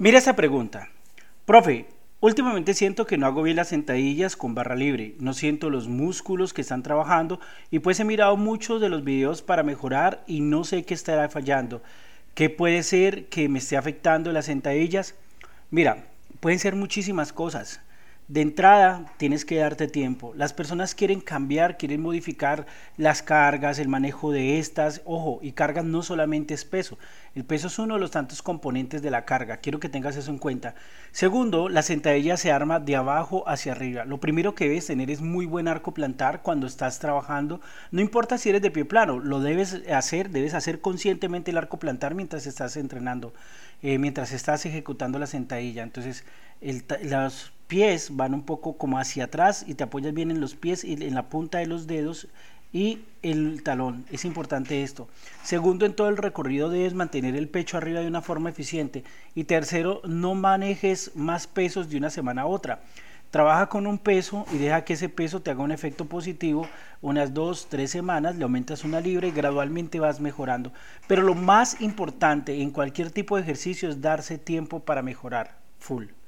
Mira esa pregunta. Profe, últimamente siento que no hago bien las sentadillas con barra libre, no siento los músculos que están trabajando y pues he mirado muchos de los videos para mejorar y no sé qué estará fallando. ¿Qué puede ser que me esté afectando las sentadillas? Mira, pueden ser muchísimas cosas. De entrada, tienes que darte tiempo. Las personas quieren cambiar, quieren modificar las cargas, el manejo de estas. Ojo, y cargas no solamente es peso. El peso es uno de los tantos componentes de la carga. Quiero que tengas eso en cuenta. Segundo, la sentadilla se arma de abajo hacia arriba. Lo primero que debes tener es muy buen arco plantar cuando estás trabajando. No importa si eres de pie plano, lo debes hacer, debes hacer conscientemente el arco plantar mientras estás entrenando, eh, mientras estás ejecutando la sentadilla. Entonces, el, los pies van un poco como hacia atrás y te apoyas bien en los pies y en la punta de los dedos y el talón. Es importante esto. Segundo, en todo el recorrido debes mantener el pecho arriba de una forma eficiente. Y tercero, no manejes más pesos de una semana a otra. Trabaja con un peso y deja que ese peso te haga un efecto positivo. Unas dos, tres semanas le aumentas una libra y gradualmente vas mejorando. Pero lo más importante en cualquier tipo de ejercicio es darse tiempo para mejorar. Full.